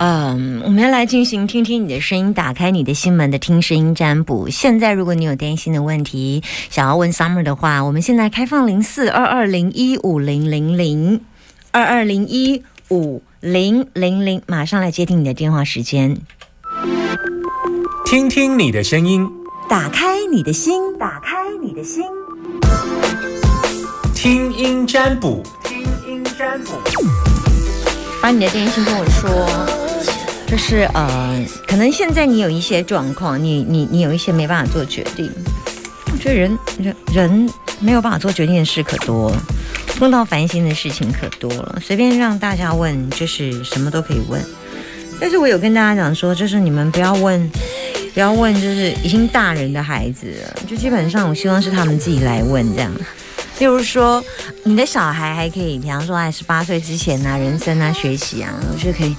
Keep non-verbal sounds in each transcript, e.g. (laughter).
嗯，我们要来进行听听你的声音，打开你的心门的听声音占卜。现在，如果你有担心的问题，想要问 Summer 的话，我们现在开放零四二二零一五零零零二二零一五零零零，马上来接听你的电话时间。听听你的声音，打开你的心，打开你的心，听音占卜，听音占卜，把你的担心跟我说。就是呃，可能现在你有一些状况，你你你有一些没办法做决定。我觉得人人人没有办法做决定的事可多，碰到烦心的事情可多了。随便让大家问，就是什么都可以问。但是我有跟大家讲说，就是你们不要问，不要问，就是已经大人的孩子，就基本上我希望是他们自己来问这样。例如说，你的小孩还可以，比方说在十八岁之前啊，人生啊，学习啊，我觉得可以。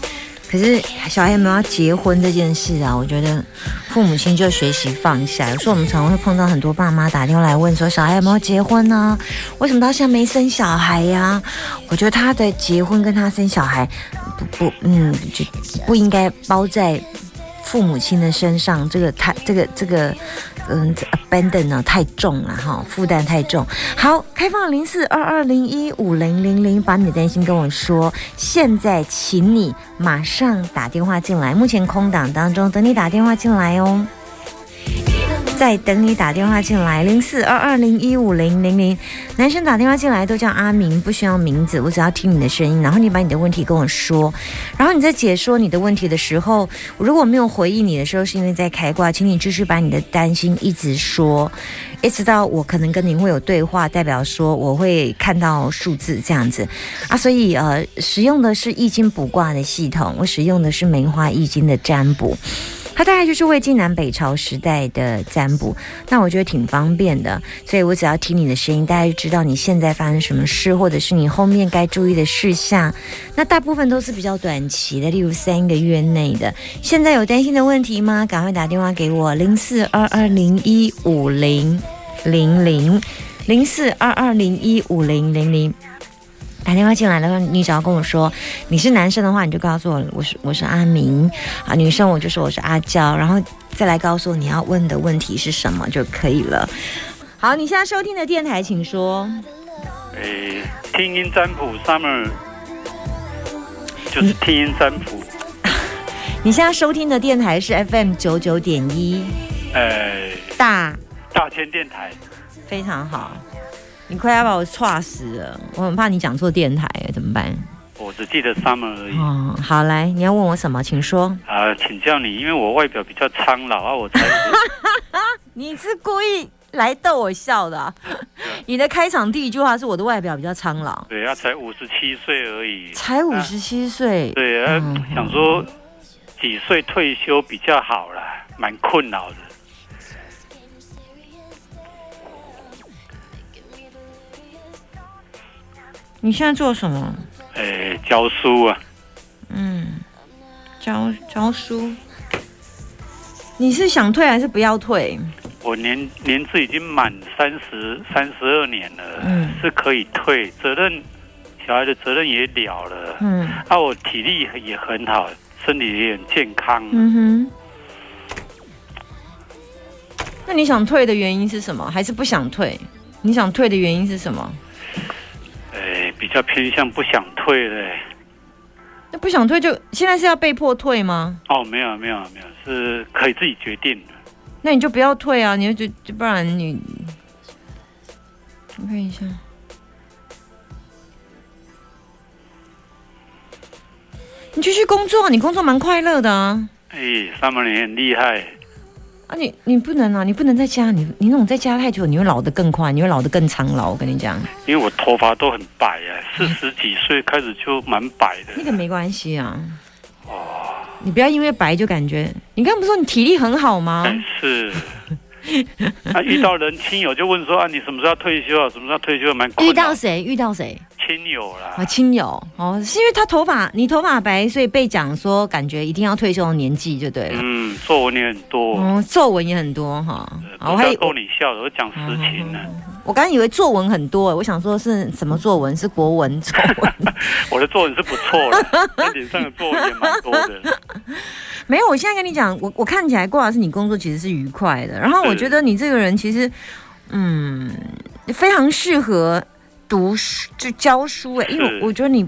可是小孩有没有要结婚这件事啊？我觉得父母亲就学习放下。有时候我们常常会碰到很多爸妈打电话来问说，小孩有没有结婚呢？为什么到现在没生小孩呀？我觉得他的结婚跟他生小孩不不嗯，就不应该包在父母亲的身上。这个他这个这个。嗯，abandon 呢太重了哈，负担太重。好，开放零四二二零一五零零零，把你的担心跟我说。现在，请你马上打电话进来，目前空档当中，等你打电话进来哦。在等你打电话进来，零四二二零一五零零零，男生打电话进来都叫阿明，不需要名字，我只要听你的声音，然后你把你的问题跟我说，然后你在解说你的问题的时候，如果没有回应你的时候，是因为在开挂，请你继续把你的担心一直说，一直到我可能跟您会有对话，代表说我会看到数字这样子。啊，所以呃，使用的是易经卜卦的系统，我使用的是梅花易经的占卜。它大概就是魏晋南北朝时代的占卜，那我觉得挺方便的，所以我只要听你的声音，大家就知道你现在发生什么事，或者是你后面该注意的事项。那大部分都是比较短期的，例如三个月内的。现在有担心的问题吗？赶快打电话给我，零四二二零一五零零零零四二二零一五零零零。打电话进来的话，你只要跟我说你是男生的话，你就告诉我我是我是阿明啊，女生我就说我是阿娇，然后再来告诉我你要问的问题是什么就可以了。(laughs) 好，你现在收听的电台，请说。诶，听音占卜，Summer，就是听音占卜。(laughs) 你现在收听的电台是 FM 九九点一，呃，大大千电台，非常好。你快要把我岔死了，我很怕你讲错电台，怎么办？我只记得 summer 而已。哦，好来，你要问我什么，请说。啊，请教你，因为我外表比较苍老啊，我才。(laughs) 你是故意来逗我笑的？(laughs) 你的开场第一句话是我的外表比较苍老。对啊，才五十七岁而已。才五十七岁。对啊，想说几岁退休比较好啦，蛮困扰的。你现在做什么？诶，教书啊。嗯，教教书。你是想退还是不要退？我年年资已经满三十三十二年了，嗯，是可以退。责任小孩的责任也了了，嗯，啊，我体力也很好，身体也很健康。嗯哼。那你想退的原因是什么？还是不想退？你想退的原因是什么？比较偏向不想退嘞，那不想退就现在是要被迫退吗？哦，没有没有没有，是可以自己决定的。那你就不要退啊！你就就不然你，我看一下，你继续工作，你工作蛮快乐的啊。哎，上半年很厉害。啊，你你不能啊，你不能在家，你你那种在家太久，你会老得更快，你会老得更苍老。我跟你讲，因为我头发都很白啊，四十几岁开始就蛮白的。那个没关系啊，哦，你不要因为白就感觉，你刚不是说你体力很好吗？是，啊遇到人亲友就问说啊，你什么时候退休啊？什么时候退休？蛮遇到谁？遇到谁？亲友啦。啊，亲友哦，是因为他头发你头发白，所以被讲说感觉一定要退休的年纪就对了。嗯，皱纹也很多。嗯，皱纹也很多哈。我还逗你笑的，我讲实情呢。我刚以为作文很多，我想说是什么作文？是国文作文。(laughs) 我的作文是不错的，(laughs) 脸上的作文也蛮多的。(laughs) 没有，我现在跟你讲，我我看起来过的是你工作其实是愉快的。然后我觉得你这个人其实，嗯，非常适合读书就教书哎，因为我觉得你。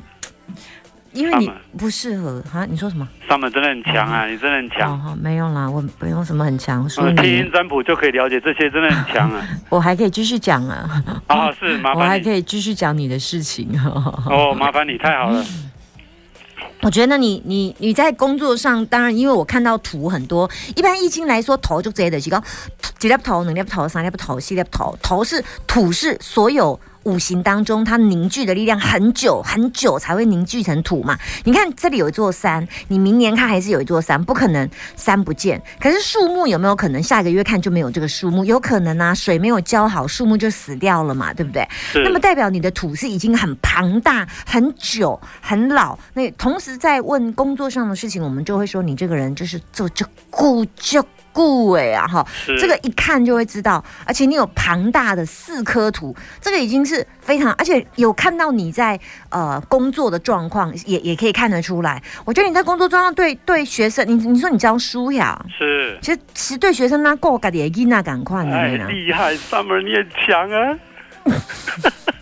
因为你不适合啊！你说什么？上门真的很强啊！你真的很强。哦没有啦，我不用什么很强。说听音占卜就可以了解这些，真的很强啊！(laughs) 我还可以继续讲啊！(laughs) 啊，是 (laughs) 麻烦我还可以继续讲你的事情。哦，麻烦你太好了。我觉得你你你在工作上，当然因为我看到图很多。一般易经来说，头就直接的几个几粒头，两粒头，三粒头，四粒头。头是土，是所有。五行当中，它凝聚的力量很久很久才会凝聚成土嘛？你看这里有一座山，你明年看还是有一座山，不可能山不见。可是树木有没有可能下个月看就没有这个树木？有可能啊，水没有浇好，树木就死掉了嘛，对不对？那么代表你的土是已经很庞大、很久、很老。那同时在问工作上的事情，我们就会说你这个人就是做就固就。固哎啊哈，这个一看就会知道，而且你有庞大的四颗图，这个已经是非常，而且有看到你在呃工作的状况，也也可以看得出来。我觉得你在工作状况对对学生，你你说你教书呀，是，其实其实对学生那够个的，伊那赶快，哎，厉害，summer 你很强啊。(laughs)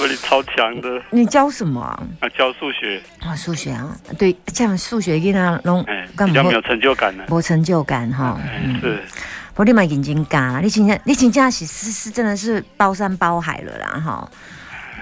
萨布里超强的，你教什么啊？教数学。啊，数学啊，对，这样数学给他弄，比较没有成就感呢，没成就感哈。是，我立马眼睛干，你请假你请假是是是真的是包山包海了啦哈，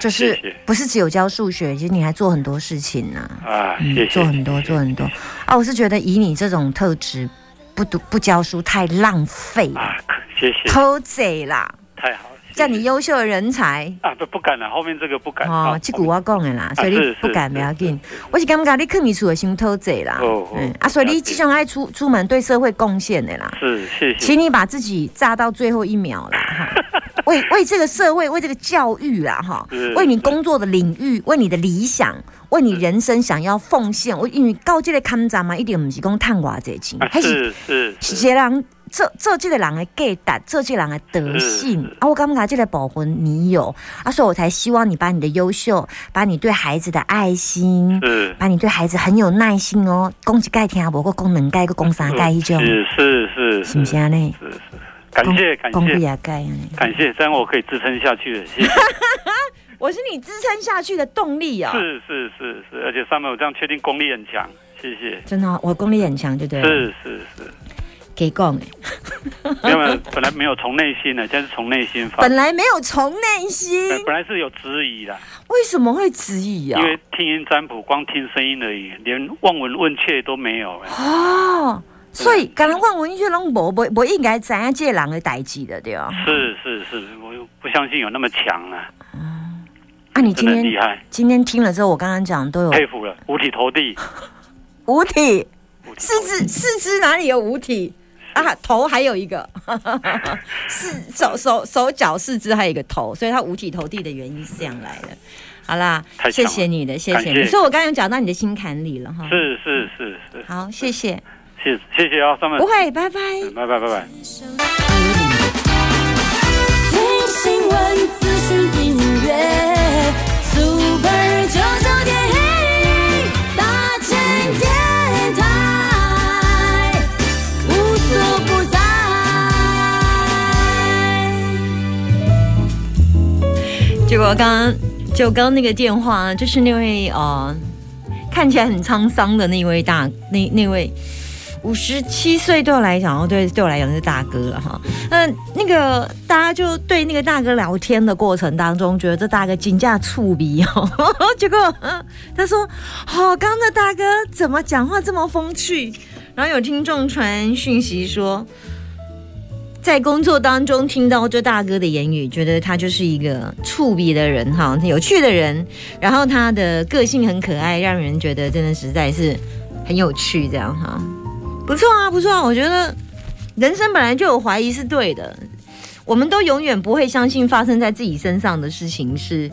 就是不是只有教数学，其实你还做很多事情呢。啊，谢谢，做很多做很多。啊，我是觉得以你这种特质，不读不教书太浪费。啊，谢谢，偷贼啦，太好。(laughs) 叫你优秀的人才啊，不不敢了，后面这个不敢哦，这句我讲的啦，所以你不敢不要紧。我是感觉你去秘书的心偷贼啦，嗯啊，所以你即将爱出出门对社会贡献的啦，是谢谢，请你把自己炸到最后一秒啦，哈，为为这个社会，为这个教育啦，哈，为你工作的领域，为你的理想，为你人生想要奉献。我因为高阶的看展嘛，一点不是讲探话这钱，还是是是这样。做做这个人的价值，做这个人的德性啊！我刚刚这个保魂你有，啊，所以我才希望你把你的优秀，把你对孩子的爱心，把你对孩子很有耐心哦。攻击盖听啊，不过功能盖个攻三盖一种，是是是，是不是啊？呢？是是，感谢感谢，功也盖感谢，这样我可以支撑下去的。谢谢，(laughs) 我是你支撑下去的动力啊！是是是是，而且上面我这样确定功力很强，谢谢。真的，我功力很强，对不对？是是是。给讲诶，没有，本来没有从内心的，现在是从内心发。本来没有从内心，本来是有质疑的。为什么会质疑啊？因为听音占卜，光听声音而已，连望闻问切都没有。哦，所以刚刚望闻问切拢无，不不应该知影这人的代志的，对吧？是是是，我不相信有那么强啊。嗯，啊，你今天厉害，今天听了之后，我刚刚讲都有佩服了，五体投地，五体，四肢四肢哪里有五体？啊，头还有一个，(laughs) 四手手手脚四肢还有一个头，所以他五体投地的原因是这样来的。好啦，谢谢你的，谢谢你。所以我刚刚讲到你的心坎里了哈。是是是是。好，谢谢。谢谢谢啊，上面不会，拜拜，拜拜拜拜。果刚刚就刚刚那个电话，就是那位呃看起来很沧桑的那位大那那位五十七岁对我来讲，哦对对我来讲是大哥了哈。那，那个大家就对那个大哥聊天的过程当中，觉得这大哥金价触鼻哦。(laughs) 结果他说：“好，刚的大哥怎么讲话这么风趣？”然后有听众传讯息说。在工作当中听到这大哥的言语，觉得他就是一个触鼻的人哈，有趣的人，然后他的个性很可爱，让人觉得真的实在是很有趣，这样哈，不错啊，不错啊，我觉得人生本来就有怀疑是对的，我们都永远不会相信发生在自己身上的事情是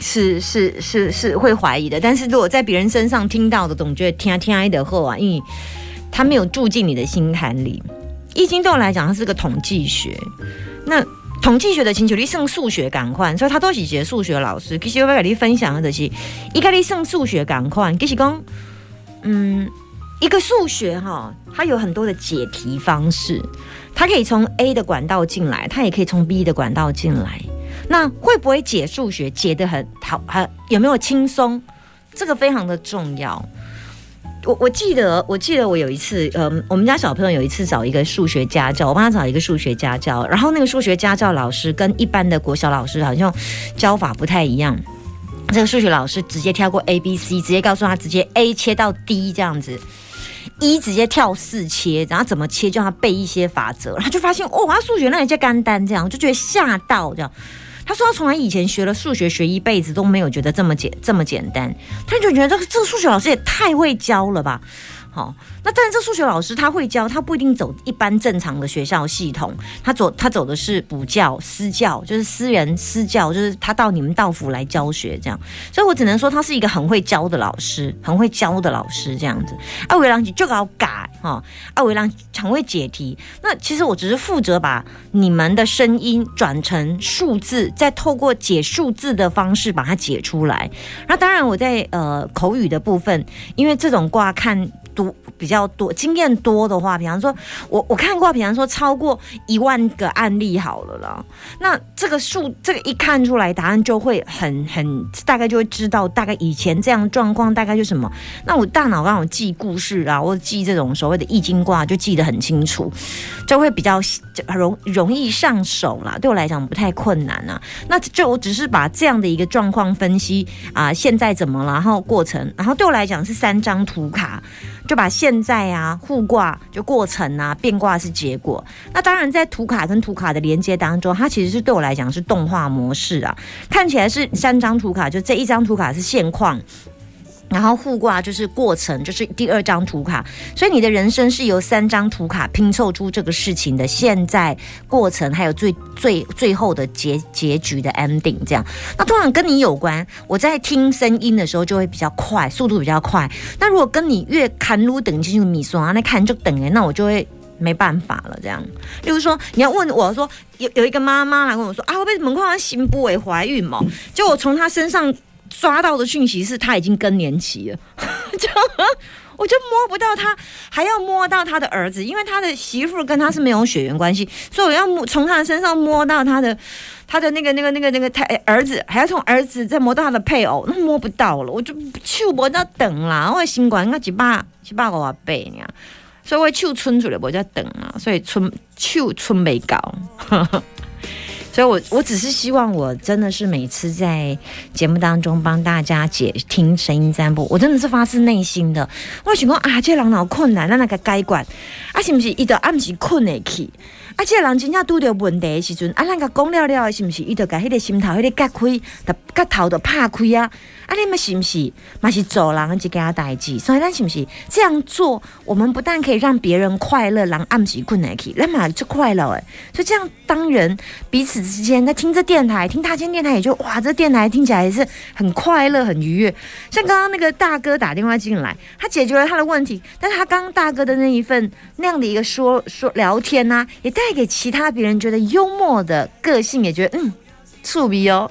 是是是是会怀疑的。但是如果在别人身上听到的，总觉得天天哀的后啊，因为他没有住进你的心坎里。易经对我来讲，它是个统计学。那统计学的请求力胜数学赶快，所以他都是学数学老师。其实我要跟你分享的就是，一个你胜数学赶快，其实讲，嗯，一个数学哈，它有很多的解题方式，它可以从 A 的管道进来，它也可以从 B 的管道进来。那会不会解数学解得很好？还有没有轻松？这个非常的重要。我我记得，我记得我有一次，呃，我们家小朋友有一次找一个数学家教，我帮他找一个数学家教，然后那个数学家教老师跟一般的国小老师好像教法不太一样。这个数学老师直接跳过 A、B、C，直接告诉他直接 A 切到 D 这样子，一直接跳四切，然后怎么切，叫他背一些法则，他就发现哦，他数学那人家干单，这样就觉得吓到这样。他说他从来以前学了数学，学一辈子都没有觉得这么简这么简单，他就觉得这个这个数学老师也太会教了吧。好，那但是这数学老师他会教，他不一定走一般正常的学校系统，他走他走的是补教私教，就是私人私教，就是他到你们道府来教学这样，所以我只能说他是一个很会教的老师，很会教的老师这样子。阿维郎就要改哈，阿维郎常会解题，那其实我只是负责把你们的声音转成数字，再透过解数字的方式把它解出来。那当然我在呃口语的部分，因为这种卦看。多比较多经验多的话，比方说，我我看过，比方说超过一万个案例好了啦。那这个数，这个一看出来，答案就会很很大概就会知道，大概以前这样状况大概就什么。那我大脑刚好记故事啊，或者记这种所谓的易经卦，就记得很清楚，就会比较容容易上手啦。对我来讲不太困难啊。那就我只是把这样的一个状况分析啊，现在怎么了，然后过程，然后对我来讲是三张图卡。就把现在啊互挂就过程啊变卦是结果，那当然在图卡跟图卡的连接当中，它其实是对我来讲是动画模式啊，看起来是三张图卡，就这一张图卡是现况。然后互卦就是过程，就是第二张图卡，所以你的人生是由三张图卡拼凑出这个事情的现在过程，还有最最最后的结结局的 ending 这样。那通常跟你有关，我在听声音的时候就会比较快，速度比较快。那如果跟你越看路等进去米说啊，那看就等哎，那我就会没办法了这样。例如说，你要问我说，有有一个妈妈来问我说啊，我被门框心部为怀孕嘛？就我从她身上。抓到的讯息是他已经更年期了，(laughs) 就我就摸不到他，还要摸到他的儿子，因为他的媳妇跟他是没有血缘关系，所以我要摸从他的身上摸到他的他的那个那个那个那个他儿子，还要从儿子再摸到他的配偶，那摸不到了，我就手摸到等啦，我新冠应该几百几百个倍呢，所以我手春出来我就等啊，所以春手春没搞。所以，我我只是希望，我真的是每次在节目当中帮大家解听声音占卜，我真的是发自内心的。我想讲啊，这人脑困难，那那个该管啊，是不是伊就暗时困的去？啊，这人真正拄着问题的时阵，啊，咱个讲了了，是不是伊就甲迄个心头、迄个结开，的头就拍开啊？啊，你们是不是嘛是做人一件代志？所以咱是不是这样做？我们不但可以让别人快乐，让暗时困难去，咱嘛就快乐诶。所以这样当人彼此之间在听这电台，听他听电台，也就哇，这电台听起来也是很快乐、很愉悦。像刚刚那个大哥打电话进来，他解决了他的问题，但是他刚刚大哥的那一份那样的一个说说聊天呐，也带。带给其他别人觉得幽默的个性，也觉得嗯，触鼻哦，